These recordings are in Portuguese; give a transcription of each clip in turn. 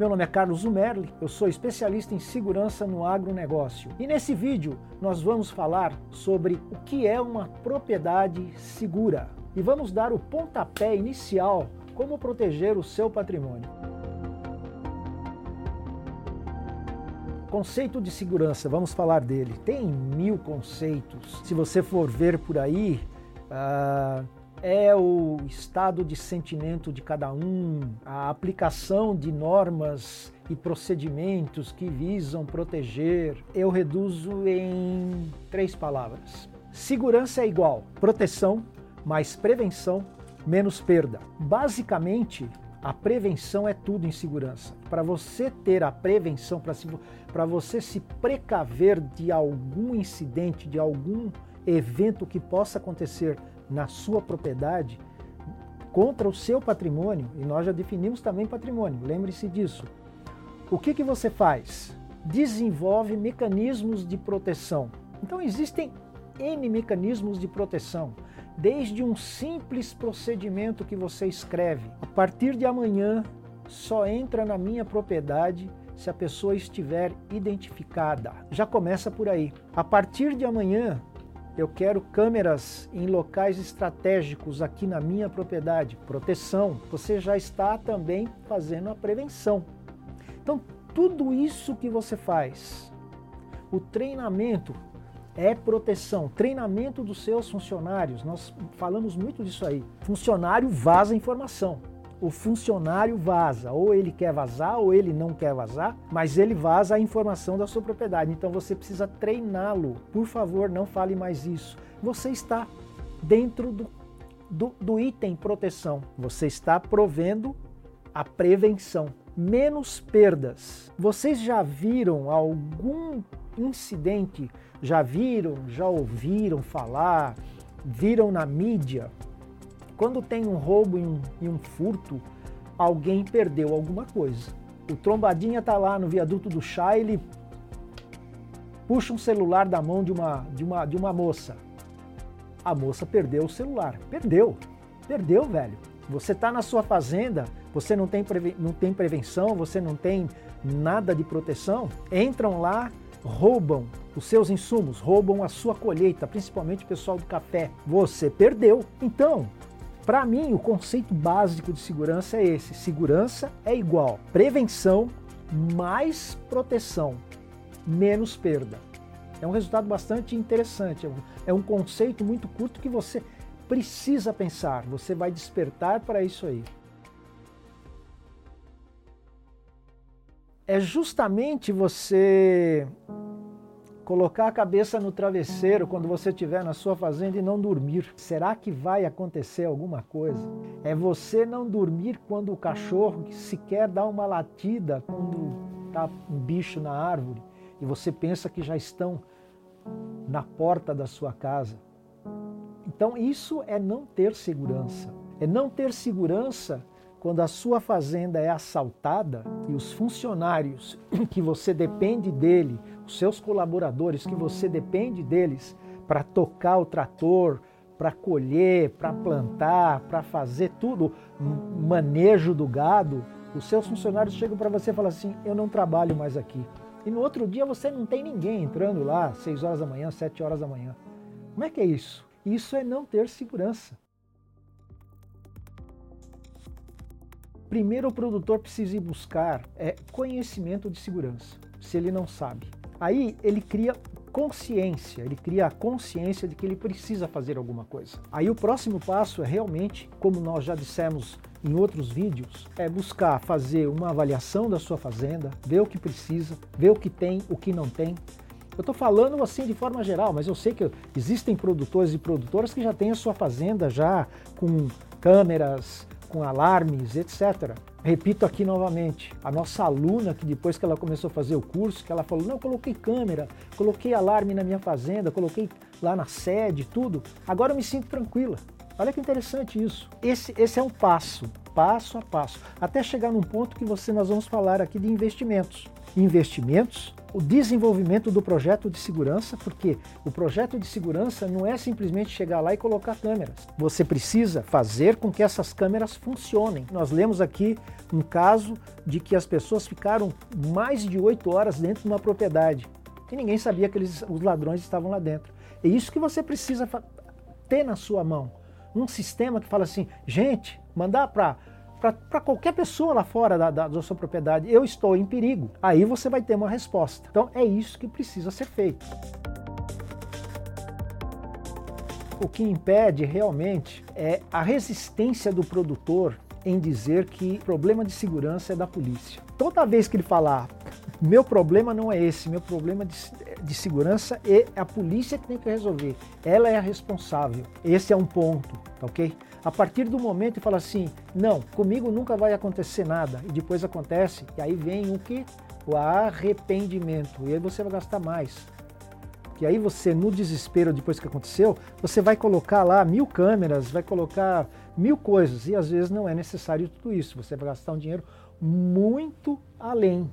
Meu nome é Carlos Zumerli, eu sou especialista em segurança no agronegócio. E nesse vídeo nós vamos falar sobre o que é uma propriedade segura. E vamos dar o pontapé inicial como proteger o seu patrimônio. Conceito de segurança, vamos falar dele. Tem mil conceitos. Se você for ver por aí, uh, é o estado de sentimento de cada um, a aplicação de normas e procedimentos que visam proteger. Eu reduzo em três palavras. Segurança é igual proteção mais prevenção menos perda. Basicamente, a prevenção é tudo em segurança. Para você ter a prevenção, para você se precaver de algum incidente, de algum evento que possa acontecer na sua propriedade contra o seu patrimônio, e nós já definimos também patrimônio, lembre-se disso. O que, que você faz? Desenvolve mecanismos de proteção. Então existem N mecanismos de proteção, desde um simples procedimento que você escreve. A partir de amanhã, só entra na minha propriedade se a pessoa estiver identificada. Já começa por aí. A partir de amanhã, eu quero câmeras em locais estratégicos aqui na minha propriedade, proteção. Você já está também fazendo a prevenção. Então, tudo isso que você faz, o treinamento é proteção, treinamento dos seus funcionários. Nós falamos muito disso aí. Funcionário vaza informação o funcionário vaza, ou ele quer vazar ou ele não quer vazar, mas ele vaza a informação da sua propriedade. Então você precisa treiná-lo. Por favor, não fale mais isso. Você está dentro do, do, do item proteção. Você está provendo a prevenção. Menos perdas. Vocês já viram algum incidente? Já viram, já ouviram falar, viram na mídia quando tem um roubo e um, e um furto, alguém perdeu alguma coisa. O trombadinha está lá no viaduto do chá, ele puxa um celular da mão de uma, de uma, de uma moça. A moça perdeu o celular. Perdeu. Perdeu, velho. Você está na sua fazenda, você não tem, não tem prevenção, você não tem nada de proteção. Entram lá, roubam os seus insumos, roubam a sua colheita, principalmente o pessoal do café. Você perdeu. Então, para mim, o conceito básico de segurança é esse: segurança é igual prevenção mais proteção, menos perda. É um resultado bastante interessante, é um é conceito muito curto que você precisa pensar, você vai despertar para isso aí. É justamente você colocar a cabeça no travesseiro quando você estiver na sua fazenda e não dormir. Será que vai acontecer alguma coisa? É você não dormir quando o cachorro sequer dá uma latida quando está um bicho na árvore e você pensa que já estão na porta da sua casa. Então isso é não ter segurança. É não ter segurança quando a sua fazenda é assaltada e os funcionários que você depende dele os seus colaboradores, que você depende deles para tocar o trator, para colher, para plantar, para fazer tudo, manejo do gado, os seus funcionários chegam para você e falam assim: eu não trabalho mais aqui. E no outro dia você não tem ninguém entrando lá, 6 horas da manhã, 7 horas da manhã. Como é que é isso? Isso é não ter segurança. Primeiro, o produtor precisa ir buscar é, conhecimento de segurança, se ele não sabe. Aí ele cria consciência, ele cria a consciência de que ele precisa fazer alguma coisa. Aí o próximo passo é realmente, como nós já dissemos em outros vídeos, é buscar fazer uma avaliação da sua fazenda, ver o que precisa, ver o que tem, o que não tem. Eu estou falando assim de forma geral, mas eu sei que existem produtores e produtoras que já têm a sua fazenda já com câmeras, com alarmes, etc. Repito aqui novamente, a nossa aluna que depois que ela começou a fazer o curso, que ela falou, não, coloquei câmera, coloquei alarme na minha fazenda, coloquei lá na sede, tudo, agora eu me sinto tranquila. Olha que interessante isso. Esse, esse é um passo passo a passo, até chegar num ponto que você nós vamos falar aqui de investimentos. Investimentos, o desenvolvimento do projeto de segurança, porque o projeto de segurança não é simplesmente chegar lá e colocar câmeras. Você precisa fazer com que essas câmeras funcionem. Nós lemos aqui um caso de que as pessoas ficaram mais de oito horas dentro de uma propriedade e ninguém sabia que eles, os ladrões estavam lá dentro. É isso que você precisa ter na sua mão. Um sistema que fala assim, gente, mandar para para qualquer pessoa lá fora da, da, da, sua propriedade, eu estou em perigo. Aí você vai ter uma resposta. Então é isso que precisa ser feito. O que impede realmente é a resistência do produtor em dizer que o problema de segurança é da polícia. Toda vez que ele falar, meu problema não é esse, meu problema de, de segurança é a polícia que tem que resolver. Ela é a responsável. Esse é um ponto, ok? A partir do momento que fala assim, não, comigo nunca vai acontecer nada, e depois acontece, e aí vem o que? O arrependimento. E aí você vai gastar mais. E aí você, no desespero depois que aconteceu, você vai colocar lá mil câmeras, vai colocar mil coisas, e às vezes não é necessário tudo isso. Você vai gastar um dinheiro muito além.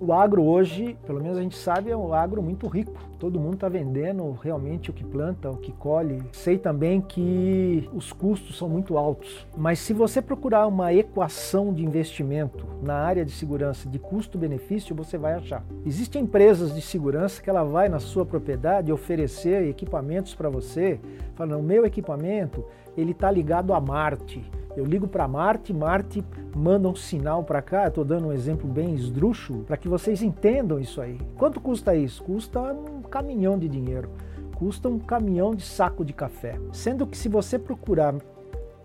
O agro hoje, pelo menos a gente sabe, é um agro muito rico. Todo mundo está vendendo realmente o que planta, o que colhe. Sei também que os custos são muito altos. Mas se você procurar uma equação de investimento na área de segurança de custo-benefício, você vai achar. Existem empresas de segurança que ela vai na sua propriedade oferecer equipamentos para você, falando: "O meu equipamento, ele está ligado a Marte". Eu ligo para Marte, Marte manda um sinal para cá. Estou dando um exemplo bem esdrúxulo para que vocês entendam isso aí. Quanto custa isso? Custa caminhão de dinheiro, custa um caminhão de saco de café. Sendo que se você procurar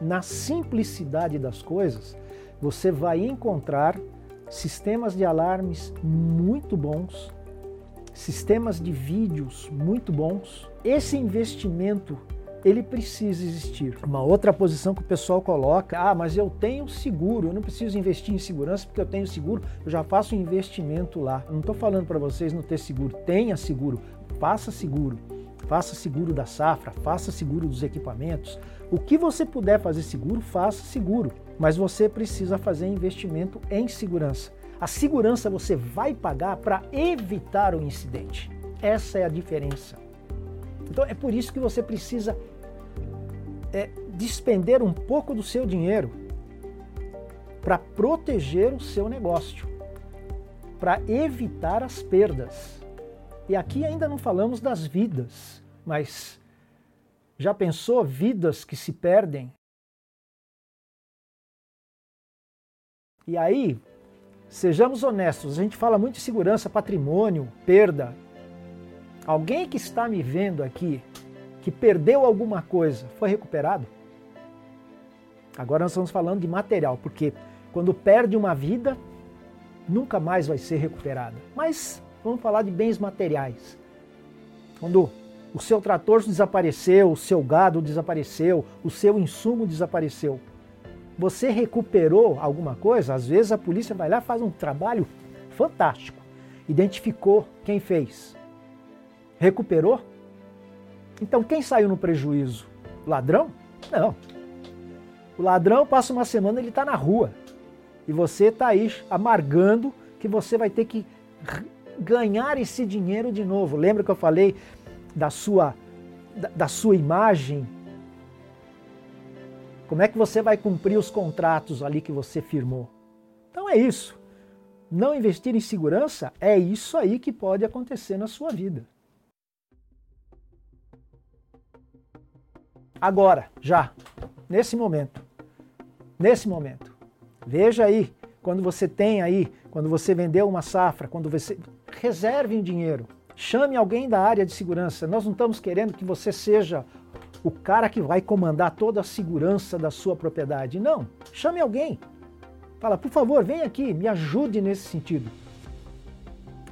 na simplicidade das coisas, você vai encontrar sistemas de alarmes muito bons, sistemas de vídeos muito bons. Esse investimento ele precisa existir. Uma outra posição que o pessoal coloca, ah, mas eu tenho seguro, eu não preciso investir em segurança porque eu tenho seguro, eu já faço um investimento lá. Eu não estou falando para vocês não ter seguro, tenha seguro, faça seguro. Faça seguro da safra, faça seguro dos equipamentos. O que você puder fazer seguro, faça seguro. Mas você precisa fazer investimento em segurança. A segurança você vai pagar para evitar o incidente. Essa é a diferença. Então é por isso que você precisa é, despender um pouco do seu dinheiro para proteger o seu negócio, para evitar as perdas. E aqui ainda não falamos das vidas, mas já pensou vidas que se perdem? E aí, sejamos honestos, a gente fala muito de segurança, patrimônio, perda. Alguém que está me vendo aqui que perdeu alguma coisa foi recuperado? Agora nós estamos falando de material, porque quando perde uma vida, nunca mais vai ser recuperada. Mas vamos falar de bens materiais. Quando o seu trator desapareceu, o seu gado desapareceu, o seu insumo desapareceu. Você recuperou alguma coisa? Às vezes a polícia vai lá faz um trabalho fantástico. Identificou quem fez. Recuperou? Então quem saiu no prejuízo? Ladrão? Não. O ladrão passa uma semana ele está na rua e você está aí amargando que você vai ter que ganhar esse dinheiro de novo. Lembra que eu falei da sua da, da sua imagem? Como é que você vai cumprir os contratos ali que você firmou? Então é isso. Não investir em segurança é isso aí que pode acontecer na sua vida. Agora, já, nesse momento. Nesse momento. Veja aí, quando você tem aí, quando você vendeu uma safra, quando você. Reserve um dinheiro. Chame alguém da área de segurança. Nós não estamos querendo que você seja o cara que vai comandar toda a segurança da sua propriedade. Não. Chame alguém. Fala, por favor, vem aqui, me ajude nesse sentido.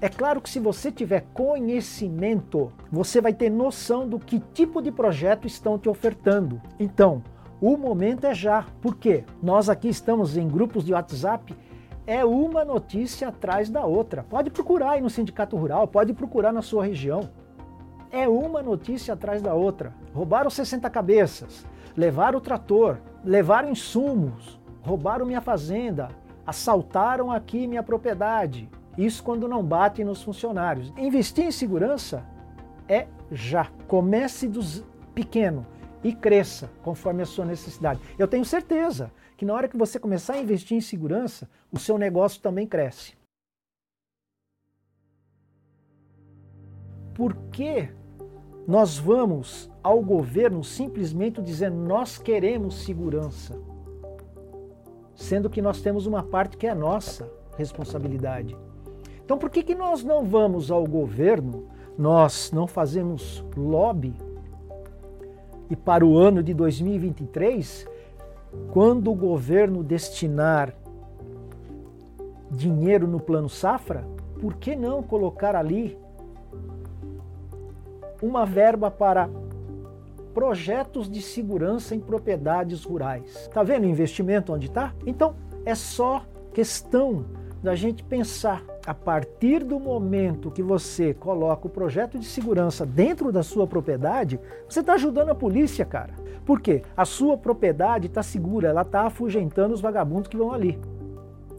É claro que se você tiver conhecimento, você vai ter noção do que tipo de projeto estão te ofertando. Então, o momento é já. Por quê? Nós aqui estamos em grupos de WhatsApp, é uma notícia atrás da outra. Pode procurar aí no Sindicato Rural, pode procurar na sua região. É uma notícia atrás da outra. Roubaram 60 cabeças, levaram o trator, levaram insumos, roubaram minha fazenda, assaltaram aqui minha propriedade. Isso quando não bate nos funcionários. Investir em segurança é já. Comece dos pequeno e cresça conforme a sua necessidade. Eu tenho certeza que na hora que você começar a investir em segurança, o seu negócio também cresce. Por que nós vamos ao governo simplesmente dizer nós queremos segurança? Sendo que nós temos uma parte que é nossa responsabilidade. Então por que, que nós não vamos ao governo, nós não fazemos lobby e para o ano de 2023 quando o governo destinar dinheiro no plano safra, por que não colocar ali uma verba para projetos de segurança em propriedades rurais? Tá vendo o investimento onde está? Então é só questão da gente pensar a partir do momento que você coloca o projeto de segurança dentro da sua propriedade, você está ajudando a polícia, cara. Por quê? A sua propriedade está segura, ela está afugentando os vagabundos que vão ali.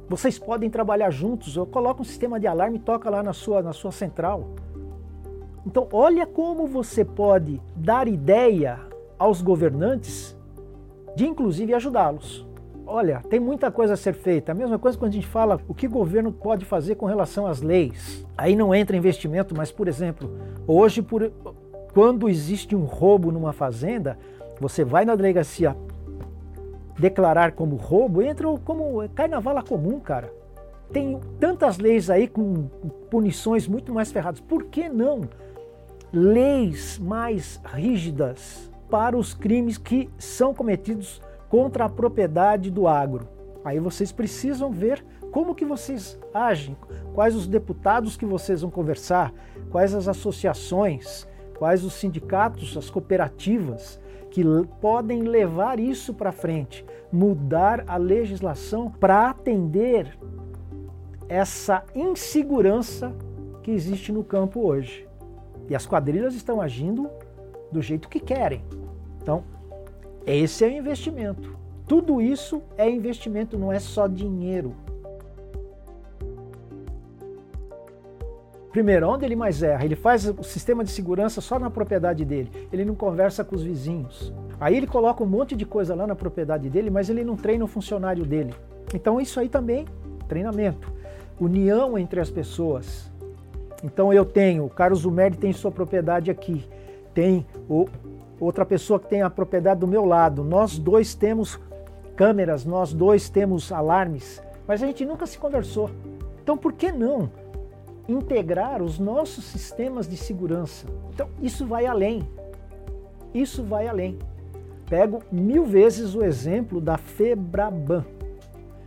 Vocês podem trabalhar juntos, ou coloca um sistema de alarme e toca lá na sua, na sua central. Então, olha como você pode dar ideia aos governantes de inclusive ajudá-los. Olha, tem muita coisa a ser feita. A mesma coisa quando a gente fala o que o governo pode fazer com relação às leis. Aí não entra investimento, mas, por exemplo, hoje, por, quando existe um roubo numa fazenda, você vai na delegacia declarar como roubo, entra como carnaval comum, cara. Tem tantas leis aí com punições muito mais ferradas. Por que não leis mais rígidas para os crimes que são cometidos contra a propriedade do agro? Aí vocês precisam ver como que vocês agem, quais os deputados que vocês vão conversar, quais as associações, quais os sindicatos, as cooperativas que podem levar isso para frente, mudar a legislação para atender essa insegurança que existe no campo hoje. E as quadrilhas estão agindo do jeito que querem. Então, esse é o investimento. Tudo isso é investimento, não é só dinheiro. Primeiro, onde ele mais erra? Ele faz o sistema de segurança só na propriedade dele. Ele não conversa com os vizinhos. Aí ele coloca um monte de coisa lá na propriedade dele, mas ele não treina o funcionário dele. Então isso aí também, treinamento. União entre as pessoas. Então eu tenho, o Carlos Zumerdi tem sua propriedade aqui. Tem o, outra pessoa que tem a propriedade do meu lado. Nós dois temos câmeras, nós dois temos alarmes, mas a gente nunca se conversou. Então por que não integrar os nossos sistemas de segurança. Então, isso vai além. Isso vai além. Pego mil vezes o exemplo da Febraban,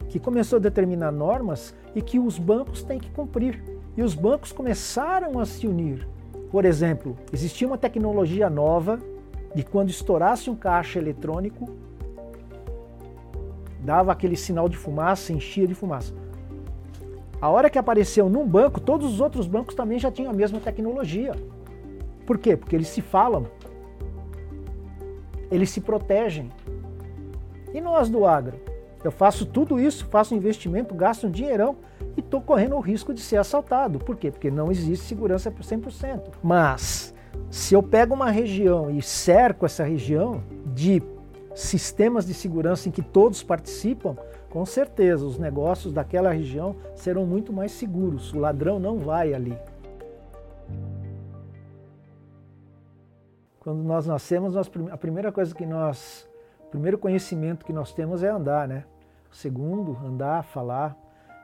que começou a determinar normas e que os bancos têm que cumprir. E os bancos começaram a se unir. Por exemplo, existia uma tecnologia nova de quando estourasse um caixa eletrônico, dava aquele sinal de fumaça, enchia de fumaça. A hora que apareceu num banco, todos os outros bancos também já tinham a mesma tecnologia. Por quê? Porque eles se falam, eles se protegem. E nós do agro? Eu faço tudo isso, faço investimento, gasto um dinheirão e estou correndo o risco de ser assaltado. Por quê? Porque não existe segurança por 100%. Mas se eu pego uma região e cerco essa região de sistemas de segurança em que todos participam, com certeza os negócios daquela região serão muito mais seguros. O ladrão não vai ali. Quando nós nascemos, nós, a primeira coisa que nós, o primeiro conhecimento que nós temos é andar, né? O segundo, andar, falar.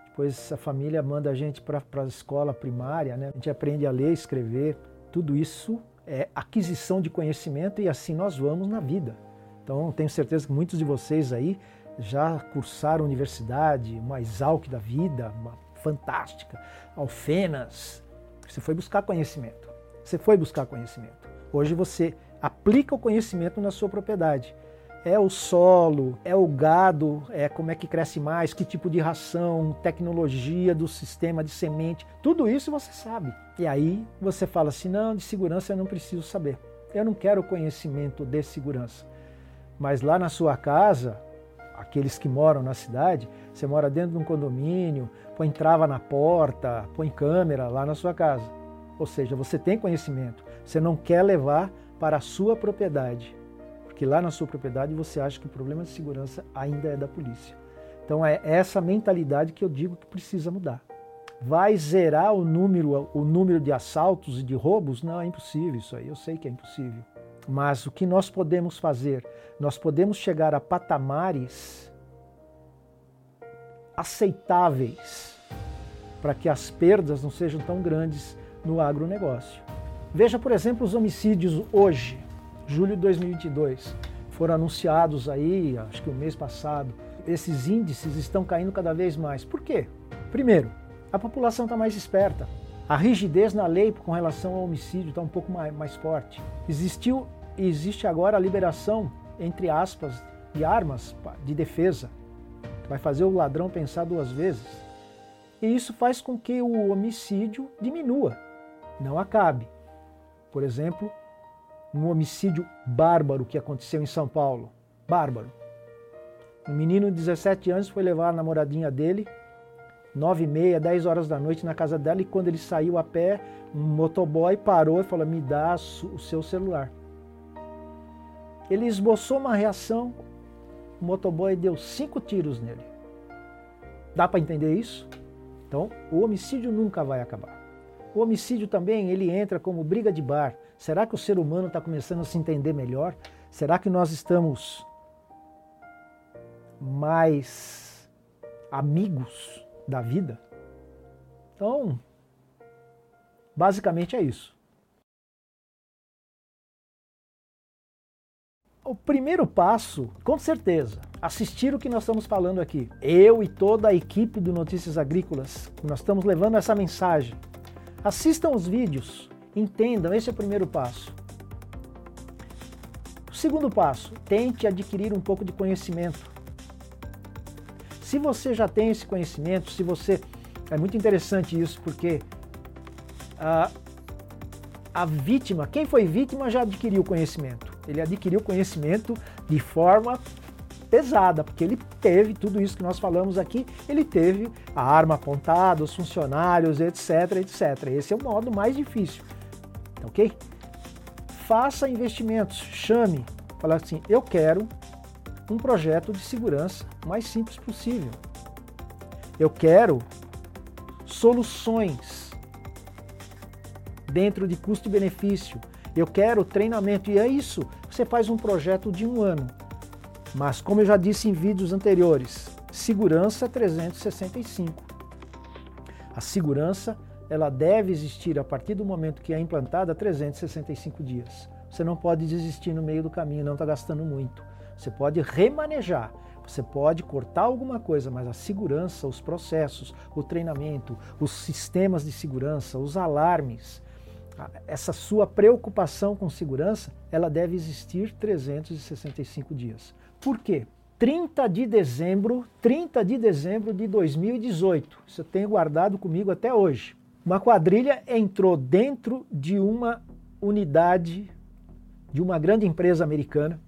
Depois a família manda a gente para a escola primária, né? A gente aprende a ler, escrever. Tudo isso é aquisição de conhecimento e assim nós vamos na vida. Então, tenho certeza que muitos de vocês aí já cursaram universidade, uma Exalc da vida, uma fantástica, Alfenas. Você foi buscar conhecimento. Você foi buscar conhecimento. Hoje você aplica o conhecimento na sua propriedade. É o solo, é o gado, é como é que cresce mais, que tipo de ração, tecnologia do sistema de semente, tudo isso você sabe. E aí você fala assim: não, de segurança eu não preciso saber. Eu não quero conhecimento de segurança. Mas lá na sua casa, aqueles que moram na cidade, você mora dentro de um condomínio, põe trava na porta, põe câmera lá na sua casa. Ou seja, você tem conhecimento, você não quer levar para a sua propriedade porque lá na sua propriedade você acha que o problema de segurança ainda é da polícia. Então é essa mentalidade que eu digo que precisa mudar. Vai zerar o número, o número de assaltos e de roubos? Não, é impossível isso aí, eu sei que é impossível. Mas o que nós podemos fazer? Nós podemos chegar a patamares aceitáveis para que as perdas não sejam tão grandes no agronegócio. Veja, por exemplo, os homicídios hoje julho de 2022. Foram anunciados aí, acho que o mês passado. Esses índices estão caindo cada vez mais. Por quê? Primeiro, a população está mais esperta. A rigidez na lei com relação ao homicídio está um pouco mais, mais forte. Existiu e existe agora a liberação, entre aspas, de armas de defesa. Vai fazer o ladrão pensar duas vezes. E isso faz com que o homicídio diminua, não acabe. Por exemplo, um homicídio bárbaro que aconteceu em São Paulo. Bárbaro. Um menino de 17 anos foi levar a namoradinha dele, 9 e meia, 10 horas da noite na casa dela, e quando ele saiu a pé, um motoboy parou e falou: Me dá o seu celular. Ele esboçou uma reação, o motoboy deu cinco tiros nele. Dá para entender isso? Então, o homicídio nunca vai acabar. O homicídio também ele entra como briga de bar. Será que o ser humano está começando a se entender melhor? Será que nós estamos mais amigos da vida? Então, basicamente é isso. O primeiro passo, com certeza, assistir o que nós estamos falando aqui. Eu e toda a equipe do Notícias Agrícolas, nós estamos levando essa mensagem. Assistam os vídeos, Entendam, esse é o primeiro passo. O segundo passo, tente adquirir um pouco de conhecimento. Se você já tem esse conhecimento, se você. É muito interessante isso, porque a, a vítima, quem foi vítima já adquiriu conhecimento. Ele adquiriu conhecimento de forma pesada, porque ele teve tudo isso que nós falamos aqui, ele teve a arma apontada, os funcionários, etc, etc. Esse é o modo mais difícil ok? Faça investimentos, chame, fala assim, eu quero um projeto de segurança mais simples possível. Eu quero soluções dentro de custo e benefício. Eu quero treinamento e é isso. Você faz um projeto de um ano. Mas como eu já disse em vídeos anteriores, segurança 365. A segurança ela deve existir a partir do momento que é implantada 365 dias. Você não pode desistir no meio do caminho, não está gastando muito. Você pode remanejar, você pode cortar alguma coisa, mas a segurança, os processos, o treinamento, os sistemas de segurança, os alarmes, essa sua preocupação com segurança, ela deve existir 365 dias. Por quê? 30 de dezembro, 30 de dezembro de 2018. Isso eu tenho guardado comigo até hoje. Uma quadrilha entrou dentro de uma unidade de uma grande empresa americana,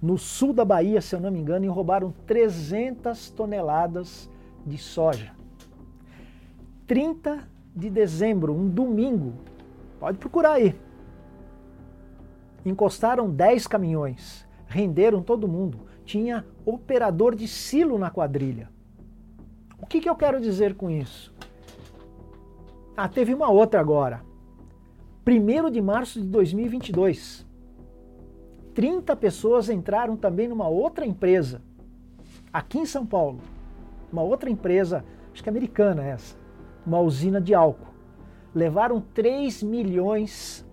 no sul da Bahia, se eu não me engano, e roubaram 300 toneladas de soja. 30 de dezembro, um domingo, pode procurar aí. Encostaram 10 caminhões, renderam todo mundo. Tinha operador de silo na quadrilha. O que, que eu quero dizer com isso? Ah, teve uma outra agora. 1 de março de 2022. 30 pessoas entraram também numa outra empresa, aqui em São Paulo. Uma outra empresa, acho que é americana essa, uma usina de álcool. Levaram 3 milhões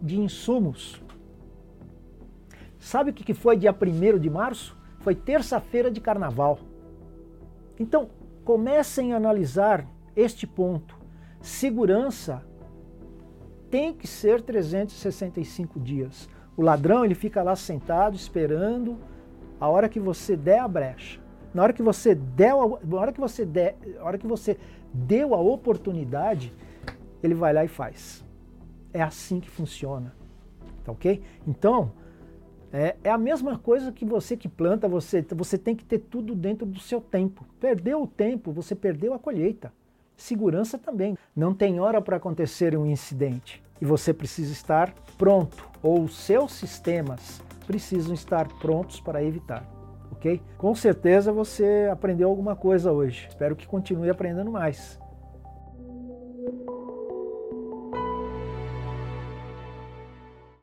de insumos. Sabe o que foi dia 1 de março? Foi terça-feira de carnaval. Então, comecem a analisar este ponto. Segurança tem que ser 365 dias. O ladrão ele fica lá sentado esperando a hora que você der a brecha. Na hora que você der, na hora que você der, na hora que você deu a oportunidade, ele vai lá e faz. É assim que funciona, tá ok? Então é, é a mesma coisa que você que planta, você você tem que ter tudo dentro do seu tempo. Perdeu o tempo, você perdeu a colheita. Segurança também. Não tem hora para acontecer um incidente e você precisa estar pronto, ou os seus sistemas precisam estar prontos para evitar. Ok? Com certeza você aprendeu alguma coisa hoje. Espero que continue aprendendo mais.